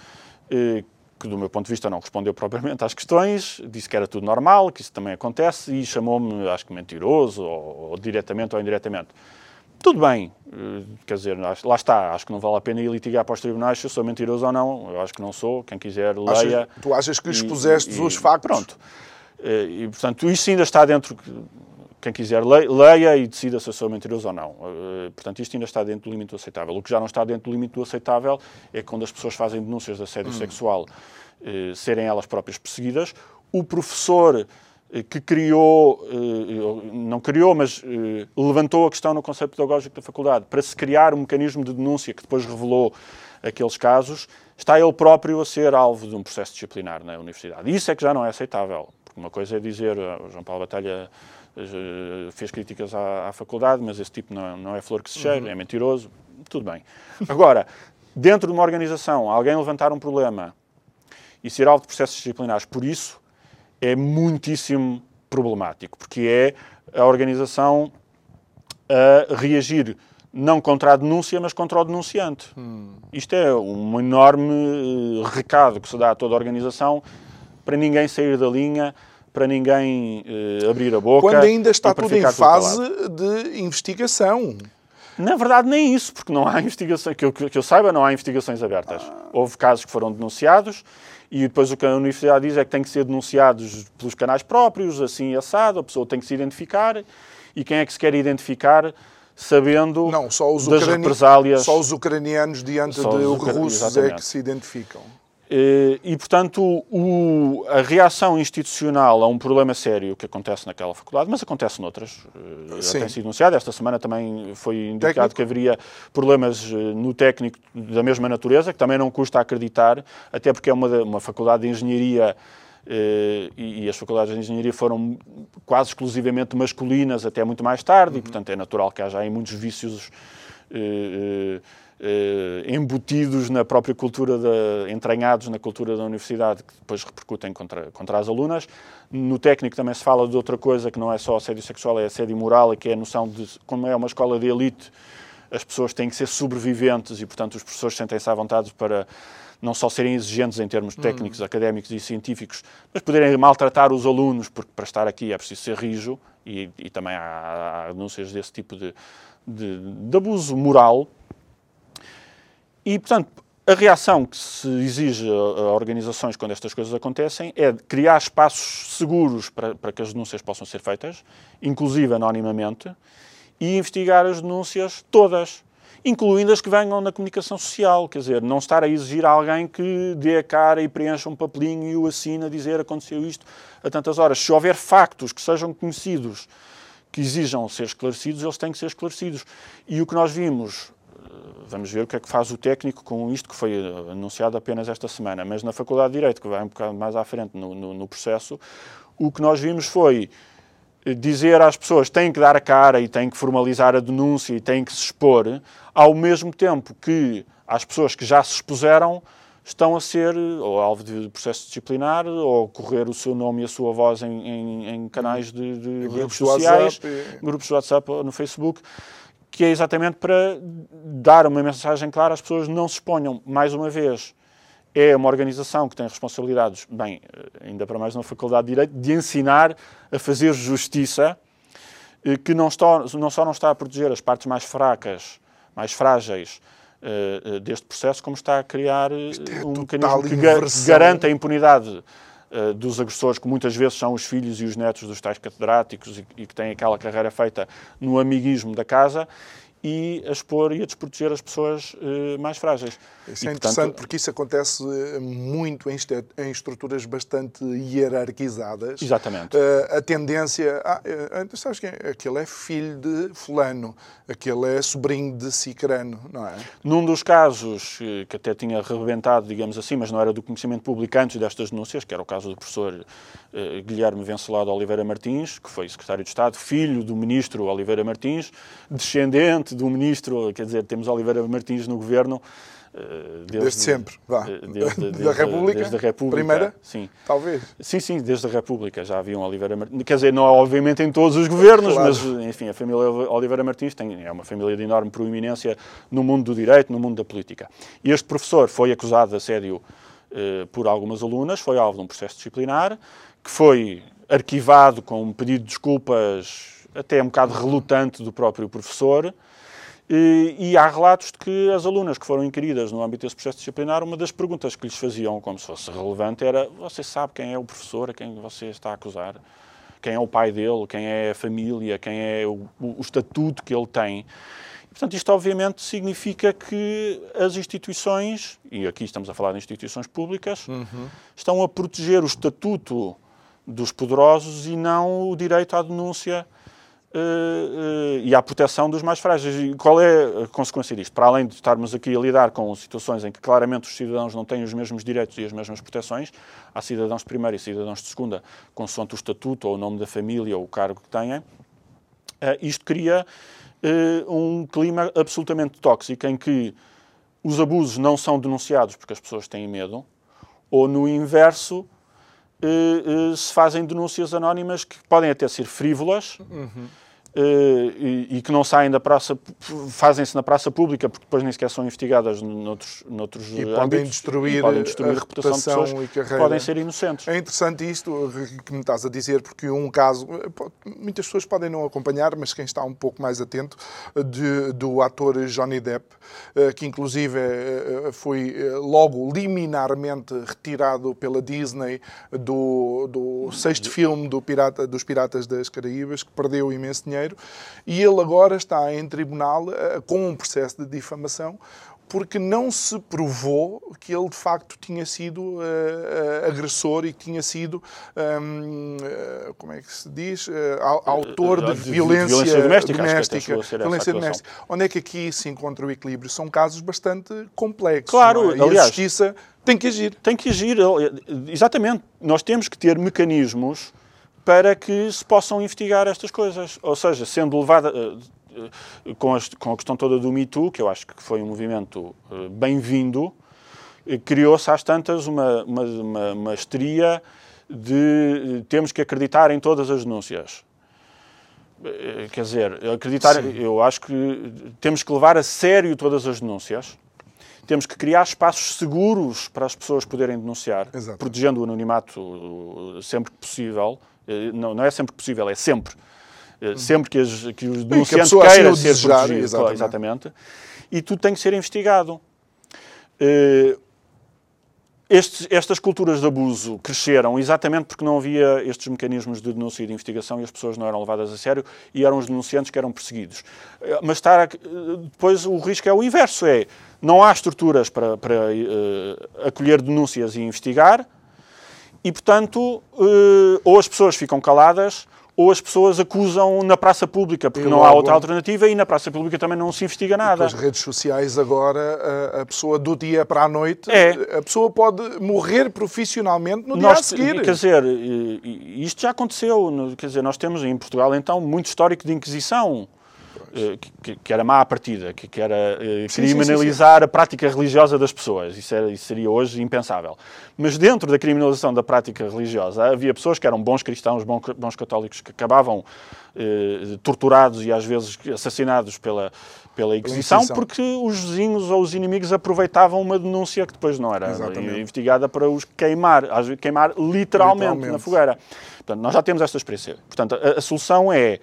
eh, que do meu ponto de vista não respondeu propriamente às questões, disse que era tudo normal, que isso também acontece e chamou-me, acho que mentiroso, ou, ou, diretamente ou indiretamente. Tudo bem, eh, quer dizer, lá está, acho que não vale a pena ir litigar para os tribunais se eu sou mentiroso ou não, eu acho que não sou, quem quiser leia. Achas, tu achas que expuseste os factos? Pronto. Eh, e, portanto, isso ainda está dentro, quem quiser leia e decida se eu sou mentiroso ou não. Eh, portanto, isto ainda está dentro do limite do aceitável. O que já não está dentro do limite do aceitável é quando as pessoas fazem denúncias de assédio hum. sexual eh, serem elas próprias perseguidas. O professor eh, que criou, não criou, mas levantou a questão no conceito pedagógico da faculdade para se criar um mecanismo de denúncia que depois revelou aqueles casos, está ele próprio a ser alvo de um processo disciplinar na universidade. Isso é que já não é aceitável. Porque uma coisa é dizer, o João Paulo Batalha fez críticas à, à, faculdade, mas esse tipo não, não é flor que se cheira, uhum. é mentiroso, tudo bem. Agora, dentro de uma organização, alguém levantar um problema e ser alvo de processos disciplinares por isso é muitíssimo problemático, porque é a organização a reagir não contra a denúncia, mas contra o denunciante. Hum. Isto é um enorme eh, recado que se dá a toda a organização para ninguém sair da linha para ninguém uh, abrir a boca. Quando ainda está tudo em fase de investigação. Na verdade, nem isso, porque não há investigações, que eu, que eu saiba, não há investigações abertas. Ah. Houve casos que foram denunciados e depois o que a universidade diz é que têm que ser denunciados pelos canais próprios, assim assado, a pessoa tem que se identificar e quem é que se quer identificar sabendo não, só os das represálias. Só os ucranianos diante só de russos é que se identificam. Eh, e, portanto, o, a reação institucional a um problema sério que acontece naquela faculdade, mas acontece noutras, eh, já tem sido anunciado, esta semana também foi indicado técnico. que haveria problemas eh, no técnico da mesma natureza, que também não custa acreditar, até porque é uma, uma faculdade de engenharia e, e, as faculdades de engenharia foram quase exclusivamente masculinas até muito mais tarde, uhum. e, portanto, é natural que haja aí muitos vícios eh, embutidos na própria cultura, da, entranhados na cultura da universidade, que depois repercutem contra, contra as alunas. No técnico também se fala de outra coisa que não é só assédio sexual, é assédio moral, e que é a noção de, como é uma escola de elite, as pessoas têm que ser sobreviventes e, portanto, os professores sentem-se à vontade para não só serem exigentes em termos técnicos, hum. académicos e científicos, mas poderem maltratar os alunos, porque para estar aqui é preciso ser rijo, e, e também há, há denúncias desse tipo de, de, de abuso moral. E, portanto, a reação que se exige a organizações quando estas coisas acontecem é criar espaços seguros para, para que as denúncias possam ser feitas, inclusive anonimamente, e investigar as denúncias todas, incluindo as que venham na comunicação social. Quer dizer, não estar a exigir a alguém que dê a cara e preencha um papelinho e o assina a dizer aconteceu isto a tantas horas. Se houver factos que sejam conhecidos, que exijam ser esclarecidos, eles têm que ser esclarecidos. E o que nós vimos vamos ver o que é que faz o técnico com isto que foi eh, anunciado apenas esta semana. Mas na Faculdade de Direito, que vai um bocado mais à frente no, no, no processo, o que nós vimos foi eh, dizer às pessoas têm que dar a cara e têm que formalizar a denúncia e têm que se expor, ao mesmo tempo que as pessoas que já se expuseram estão a ser eh, ou alvo de processo disciplinar ou correr o seu nome e a sua voz em, em, em canais de, de redes sociais, WhatsApp. grupos de WhatsApp no Facebook que é exatamente para dar uma mensagem clara às pessoas não se exponham. Mais uma vez, é uma organização que tem responsabilidades, bem, ainda para mais na Faculdade de Direito, de ensinar a fazer justiça, eh, que não, está, não só não está a proteger as partes mais fracas, mais frágeis uh, deste processo, como está a criar é um mecanismo que ga garante a impunidade uh, dos agressores, que muitas vezes são os filhos e os netos dos tais catedráticos e, e, que têm aquela carreira feita no amiguismo da casa, e a expor e a desproteger as pessoas uh, mais frágeis. Isso e, é interessante portanto, porque isso acontece eh, muito em, em estruturas bastante hierarquizadas. Exatamente. Uh, a tendência. Ah, uh, sabes quem? Aquele é filho de Fulano, aquele é sobrinho de Cicrano, não é? Num dos casos que até tinha rebentado, digamos assim, mas não era do conhecimento público antes destas denúncias, que era o caso do professor Guilherme Vencelado Oliveira Martins, que foi secretário de Estado, filho do ministro Oliveira Martins, descendente do ministro, quer dizer, temos Oliveira Martins no governo eh, desde, desde, sempre, vá. Eh, desde, desde, da República? Desde a República. Primeira? Sim. Talvez. Sim, sim, desde a República já havia um Oliveira Martins. Quer dizer, não obviamente em todos os governos, claro. mas enfim, a família Oliveira Martins tem, é uma família de enorme proeminência no mundo do direito, no mundo da política. E este professor foi acusado de assédio eh, por algumas alunas, foi alvo de um processo disciplinar, que foi arquivado com um pedido de desculpas até um bocado relutante do próprio professor. E, e, há relatos de que as alunas que foram inquiridas no âmbito desse processo disciplinar, uma das perguntas que lhes faziam, como se fosse relevante, era: Você sabe quem é o professor a quem você está a acusar? Quem é o pai dele? Quem é a família? Quem é o, o, o estatuto que ele tem? Portanto, isto obviamente significa que as instituições, e aqui estamos a falar de instituições públicas, uhum. estão a proteger o estatuto dos poderosos e não o direito à denúncia Uh, e à proteção dos mais frágeis. E qual é a consequência disto? Para além de estarmos aqui a lidar com situações em que claramente os cidadãos não têm os mesmos direitos e as mesmas proteções, há cidadãos de primeira e cidadãos de segunda, consoante o estatuto ou o nome da família ou o cargo que têm, uh, isto cria um clima absolutamente tóxico em que os abusos não são denunciados porque as pessoas têm medo, ou no inverso, se fazem denúncias anónimas que podem até ser frívolas. Uhum Uh, e, e, que não saem da praça, fazem-se na praça pública porque depois nem sequer são investigadas noutros, noutros e âmbitos, podem destruir, e podem destruir a, a reputação, de pessoas e carreira. podem ser inocentes. É interessante isto que me estás a dizer, porque um caso, muitas pessoas podem não acompanhar, mas quem está um pouco mais atento, de, do ator Johnny Depp, que inclusive foi logo liminarmente retirado pela Disney do, do sexto filme do Pirata, dos Piratas das Caraíbas, que perdeu imenso dinheiro dinheiro, e ele agora está em tribunal uh, com um processo de difamação porque não se provou que ele de facto tinha sido uh, uh, agressor e que tinha sido, um, uh, como é que se diz, autor de, de violência, violência doméstica. doméstica violência doméstica. Onde é que aqui se encontra o equilíbrio? São casos bastante complexos. Claro, é? e aliás, a justiça tem que agir. Tem que agir, exatamente. Nós temos que ter mecanismos para que se possam investigar estas coisas. Ou seja, sendo levada. Uh, com, com, a questão toda do Me Too, que eu acho que foi um movimento uh, bem-vindo, criou-se às tantas uma, uma, uma, uma histeria de temos que acreditar em todas as denúncias. Quer dizer, acreditar, Sim. eu acho que temos que levar a sério todas as denúncias, temos que criar espaços seguros para as pessoas poderem denunciar, Exato. protegendo o anonimato sempre que possível, eh, não, não é sempre possível, é sempre. Eh, sempre que, as, que os denunciantes queiram ser desejar, protegido. Exatamente. exatamente. E tudo tem que ser investigado. Uh, estes, estas culturas de abuso cresceram exatamente porque não havia estes mecanismos de denúncia e de investigação e as pessoas não eram levadas a sério e eram os denunciantes que eram perseguidos. Mas estar depois o risco é o inverso, é não há estruturas para, para uh, acolher denúncias e investigar, e, portanto, eh, ou as pessoas ficam caladas ou as pessoas acusam na praça pública, porque não há outra alternativa e na praça pública também não se investiga nada. As redes sociais agora, a, pessoa do dia para a noite, é. a pessoa pode morrer profissionalmente no nós, dia a seguir. Quer dizer, isto já aconteceu, quer dizer, nós temos em Portugal então muito histórico de Inquisição. Eh, que, que, era má a partida, que, que era criminalizar sim, sim, sim. a prática religiosa das pessoas. Isso, era, isso, seria hoje impensável. Mas dentro da criminalização da prática religiosa, havia pessoas que eram bons cristãos, bons, bons católicos, que acabavam uh, torturados e às vezes assassinados pela, pela Inquisição, porque os vizinhos ou os inimigos aproveitavam uma denúncia que depois não era Exatamente. investigada para os queimar, queimar literalmente, literalmente, na fogueira. Portanto, nós já temos esta experiência. Portanto, a, a solução é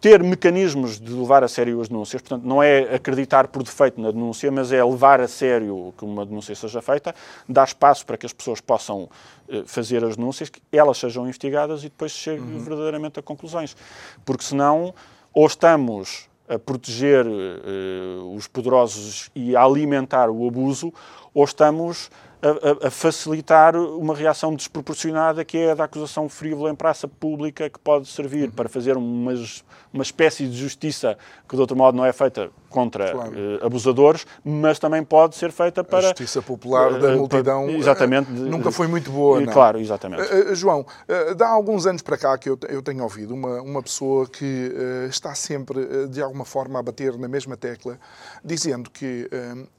ter mecanismos de levar a sério as denúncias, portanto, não é acreditar por defeito na denúncia, mas é levar a sério que uma denúncia seja feita, dar espaço para que as pessoas possam eh, fazer as denúncias, que elas sejam investigadas e depois cheguem uhum. verdadeiramente a conclusões. Porque senão, ou estamos a proteger uh, os poderosos e a alimentar o abuso, ou estamos a, a, facilitar uma reação desproporcionada que é a da acusação frívola em praça pública que pode servir uhum. para fazer umas, uma espécie de justiça que de outro modo não é feita contra claro. uh, abusadores, mas também pode ser feita para... A justiça popular uh, da multidão para, exatamente, uh, nunca foi muito boa, não? Claro, exatamente. João, há alguns anos para cá que eu, eu tenho ouvido uma, uma pessoa que está sempre, de alguma forma, a bater na mesma tecla, dizendo que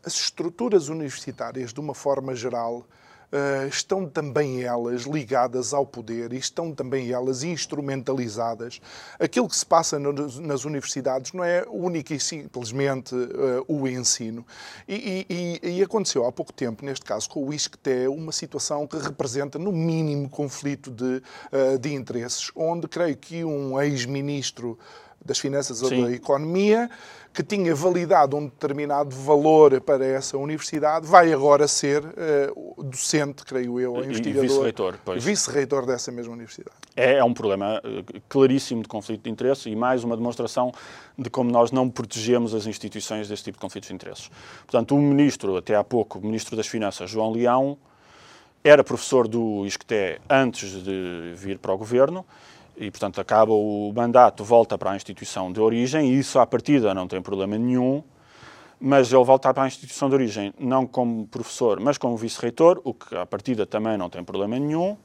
as estruturas universitárias, de uma forma geral, geral, Uh, estão também elas ligadas ao poder e estão também elas instrumentalizadas. Aquilo que se passa nas universidades não é único e simplesmente uh, o ensino. E, e, e, aconteceu há pouco tempo, neste caso com o ISCTE, uma situação que representa, no mínimo, conflito de, uh, de interesses, onde creio que um ex-ministro das Finanças ou Sim. da Economia que tinha validado um determinado valor para essa universidade, vai agora ser uh, docente, creio eu, investigador. Vice-reitor, pois. Vice-reitor dessa mesma universidade. É, é um problema eh, claríssimo de conflito de interesse e mais uma demonstração de como nós não protegemos as instituições desse tipo de conflitos de interesses. Portanto, o ministro, até há pouco, o ministro das Finanças, João Leão, era professor do ISCTE antes de vir para o governo e, portanto, acaba o mandato, volta para a instituição de origem, e isso à partida não tem problema nenhum, mas ele volta para a instituição de origem não como professor, mas como vice-reitor, o que à partida também não tem problema nenhum,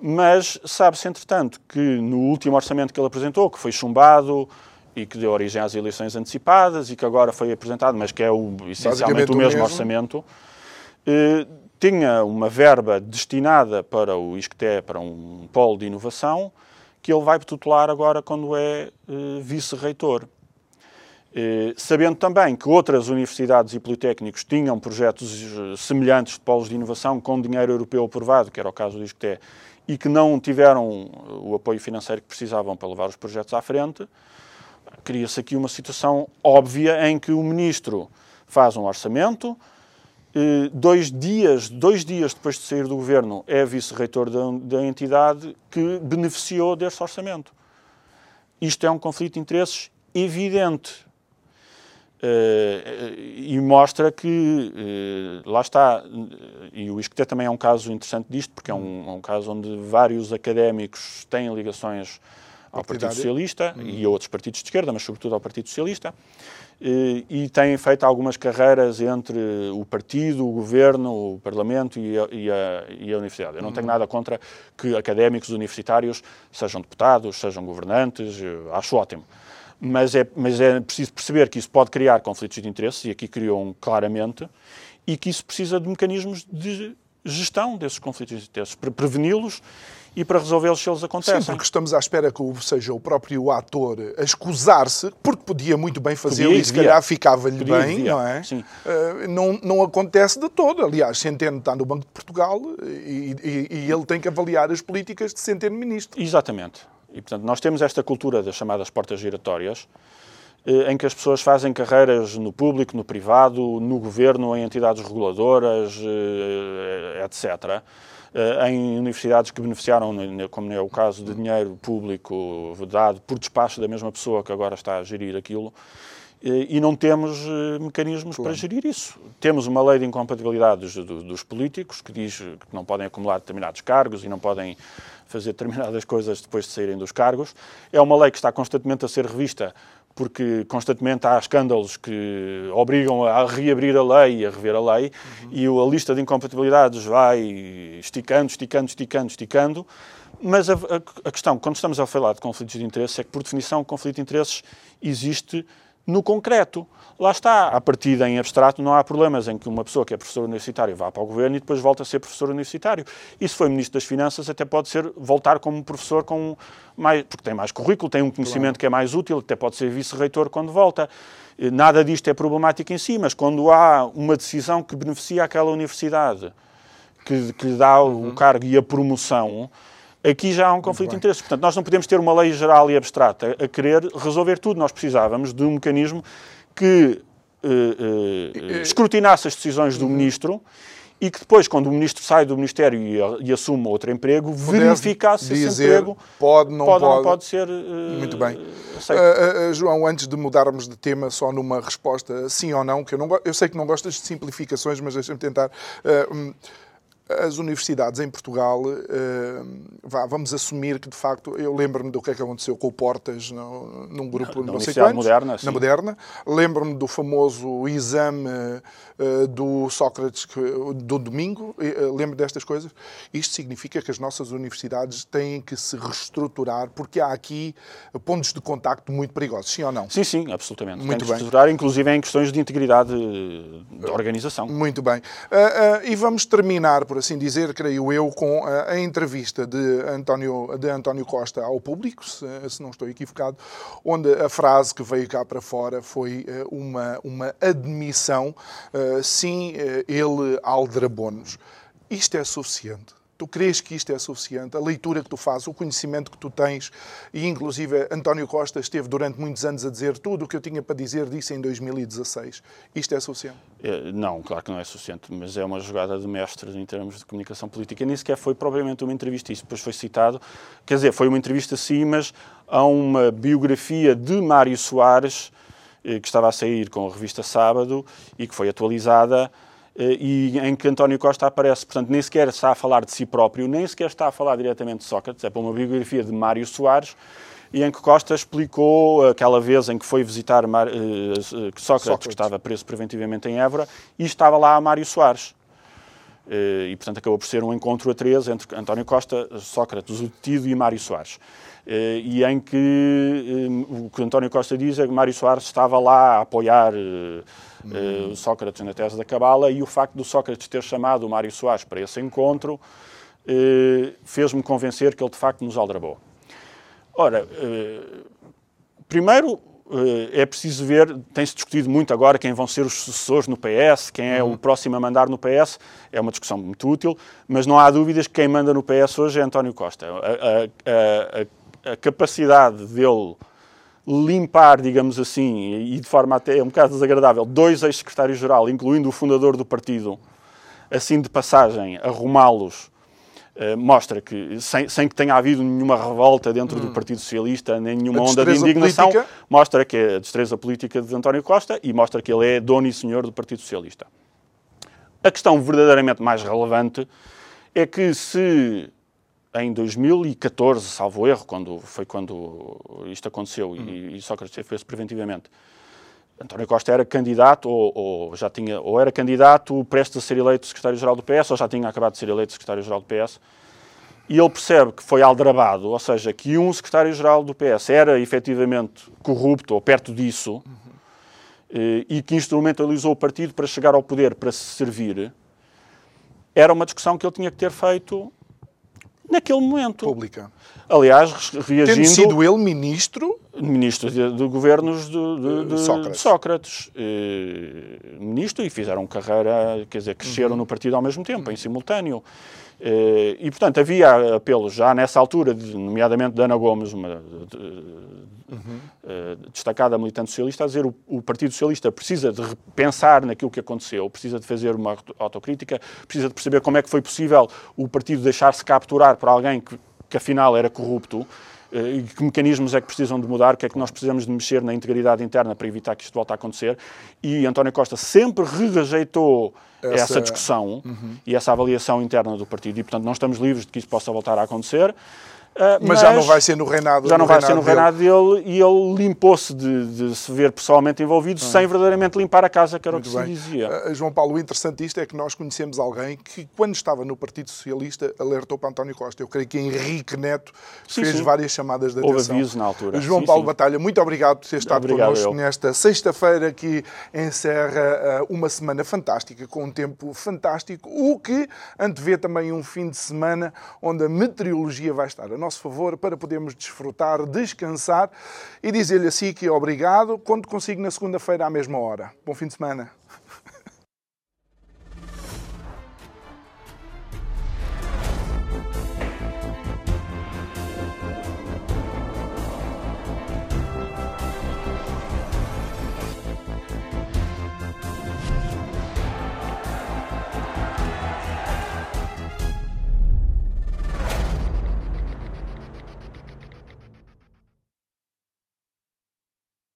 mas sabe-se, entretanto, que no último orçamento que ele apresentou, que foi chumbado e que deu origem às eleições antecipadas e que agora foi apresentado, mas que é o, essencialmente o mesmo, mesmo, orçamento, eh, tinha uma verba destinada para o ISCTE, para um polo de inovação, que ele vai tutelar agora quando é uh, vice-reitor. Uh, sabendo também que outras universidades e politécnicos tinham projetos uh, semelhantes de polos de inovação com dinheiro europeu aprovado, que era o caso do ISCTE, e que não tiveram o apoio financeiro que precisavam para levar os projetos à frente, cria-se aqui uma situação óbvia em que o ministro faz um orçamento, eh, dois dias, dois dias depois de sair do governo, é vice-reitor da, da entidade que beneficiou deste orçamento. Isto é um conflito de interesses evidente. Uh, e mostra que, uh, lá está, e o ISCTE também é um caso interessante disto, porque é um, é um caso onde vários académicos têm ligações ao Partido Socialista uhum. e a outros partidos de esquerda, mas sobretudo ao Partido Socialista, e têm feito algumas carreiras entre o partido, o governo, o parlamento e a, e a, e a universidade. Eu não tenho uhum. nada contra que académicos universitários sejam deputados, sejam governantes, acho ótimo. Mas é, mas é preciso perceber que isso pode criar conflitos de interesse, e aqui criou um claramente, e que isso precisa de mecanismos de gestão desses conflitos de interesses, para preveni-los e para resolvê-los se eles acontecem. Sim, porque estamos à espera que seja o próprio ator a escusar-se, porque podia muito bem fazê-lo e se calhar ficava-lhe bem, não é? Sim. Uh, não, não acontece de todo. Aliás, Centeno está no Banco de Portugal e, e, e ele tem que avaliar as políticas de Centeno Ministro. Exatamente. E, portanto, nós temos esta cultura das chamadas portas giratórias, eh, em que as pessoas fazem carreiras no público, no privado, no governo, em entidades reguladoras, eh, etc eh, em universidades que beneficiaram, como é o caso de dinheiro público dado por despacho da mesma pessoa que agora está a gerir aquilo, eh, e não temos eh, mecanismos claro. para gerir isso. Temos uma lei de incompatibilidade dos, dos, políticos que diz que não podem acumular determinados cargos e não podem fazer determinadas coisas depois de saírem dos cargos. É uma lei que está constantemente a ser revista porque constantemente há escândalos que obrigam a reabrir a lei e a rever a lei, uhum. e a lista de incompatibilidades vai esticando, esticando, esticando, esticando. Mas a, a, a questão, quando estamos a falar de conflitos de interesses, é que, por definição, o conflito de interesses existe no concreto. Lá está, a partida em abstrato não há problemas em que uma pessoa que é professor universitário vá para o governo e depois volta a ser professor universitário. E se foi ministro das Finanças, até pode ser voltar como professor com mais, porque tem mais currículo, tem um conhecimento claro. que é mais útil, até pode ser vice-reitor quando volta. Nada disto é problemático em si, mas quando há uma decisão que beneficia aquela universidade, que, que lhe dá uhum. o cargo e a promoção, Aqui já há um conflito de interesses. Portanto, nós não podemos ter uma lei geral e abstrata a querer resolver tudo. Nós precisávamos de um mecanismo que uh, uh, escrutinasse as decisões do uhum. ministro e que depois, quando o ministro sai do Ministério e, e assume outro emprego, verificar se esse emprego pode, não pode, pode. Não pode ser uh, Muito bem. Uh, uh, João, antes de mudarmos de tema, só numa resposta sim ou não, que eu, não, eu sei que não gostas de simplificações, mas deixa-me tentar. Um, as universidades em Portugal, vá, vamos assumir que de facto, eu lembro-me do que é que aconteceu com o Portas no, num grupo na, não sei quantos, moderna, sim. na Moderna, lembro-me do famoso exame uh, do Sócrates do domingo, uh, lembro destas coisas. Isto significa que as nossas universidades têm que se reestruturar porque há aqui pontos de contacto muito perigosos, sim ou não? Sim, sim, absolutamente. Muito Tem bem. reestruturar, inclusive em questões de integridade da organização. Muito bem. E vamos terminar, por assim dizer, creio eu, com a, a entrevista de António, de António Costa ao público, se, se, não estou equivocado, onde a frase que veio cá para fora foi uh, uma, uma admissão, uh, sim, ele aldrabou-nos. Isto é suficiente? Tu crês que isto é suficiente? A leitura que tu fazes, o conhecimento que tu tens, e inclusive António Costa esteve durante muitos anos a dizer tudo o que eu tinha para dizer, disse em 2016. Isto é suficiente? É, não, claro que não é suficiente, mas é uma jogada de mestre em termos de comunicação política. Nem sequer foi propriamente uma entrevista, isso depois foi citado. Quer dizer, foi uma entrevista sim, mas há uma biografia de Mário Soares, que estava a sair com a revista Sábado e que foi atualizada e em que António Costa aparece. Portanto, nem sequer está a falar de si próprio, nem sequer está a falar diretamente de Sócrates, é para uma biografia de Mário Soares, e em que Costa explicou aquela vez em que foi visitar Mar... Sócrates, Sócrates, que estava preso preventivamente em Évora, e estava lá Mário Soares. E, portanto, acabou por ser um encontro a três entre António Costa, Sócrates, o detido, e Mário Soares. E em que o que António Costa diz é que Mário Soares estava lá a apoiar Uh, Sócrates na tese da Cabala e o facto do Sócrates ter chamado o Mário Soares para esse encontro fez-me convencer que ele de facto nos aldrabou. Ora, primeiro é preciso ver, tem-se discutido muito agora quem vão ser os sucessores no PS, quem é uhum. o próximo a mandar no PS, é uma discussão muito útil, mas não há dúvidas que quem manda no PS hoje é António Costa. A, a, a, a capacidade dele limpar, digamos assim, e de forma até um bocado desagradável, dois ex-secretários-geral, incluindo o fundador do partido, assim de passagem, arrumá-los, eh, mostra que, sem, sem, que tenha havido nenhuma revolta dentro hum. do Partido Socialista, nem nenhuma onda de indignação, política. mostra que é a destreza política de António Costa e mostra que ele é dono e senhor do Partido Socialista. A questão verdadeiramente mais relevante é que se em 2014, salvo erro, quando, foi quando isto aconteceu uhum. e, e Sócrates fez preventivamente, António Costa era candidato ou, ou, já tinha ou era candidato prestes a ser eleito secretário-geral do PS ou já tinha acabado de ser eleito secretário-geral do PS e ele percebe que foi aldrabado, ou seja, que um secretário-geral do PS era efetivamente corrupto ou perto disso uhum. e que instrumentalizou o partido para chegar ao poder para se servir, era uma discussão que ele tinha que ter feito naquele momento. Pública. Aliás, reagindo... Tendo sido ele ministro... Ministro de, de governos de, de, de Sócrates. Sócrates. E, ministro e fizeram carreira, quer dizer, cresceram uhum. no partido ao mesmo tempo, uhum. em simultâneo. E, e, portanto, havia apelos já nessa altura, nomeadamente de Ana Gomes, uma uh, destacada militante socialista, a dizer o, Partido Socialista precisa de pensar naquilo que aconteceu, precisa de fazer uma autocrítica, precisa de perceber como é que foi possível o partido deixar-se capturar por alguém que, que afinal era corrupto, que mecanismos é que precisam de mudar, o que é que nós precisamos de mexer na integridade interna para evitar que isto volte a acontecer. E António Costa sempre rejeitou essa, essa discussão uhum. e essa avaliação interna do partido. E, portanto, não estamos livres de que isso possa voltar a acontecer. Mas, mas, já não vai ser no reinado Já não vai ser no reinado dele, dele e ele limpou-se de, de, se ver pessoalmente envolvido ah. sem verdadeiramente limpar a casa, que era Muito o que bem. se dizia. Uh, João Paulo, o interessante isto é que nós conhecemos alguém que, quando estava no Partido Socialista, alertou para António Costa. Eu creio que Henrique Neto sim, fez sim. várias chamadas de atenção. Houve aviso na altura. João sim, Paulo Batalha, muito obrigado por ter estado obrigado connosco eu. nesta sexta-feira que encerra uh, uma semana fantástica, com um tempo fantástico, o que antevê também um fim de semana onde a meteorologia vai estar a nosso favor para podemos desfrutar, descansar e dizer-lhe assim que obrigado, quando consigo na segunda-feira à mesma hora. Bom fim de semana.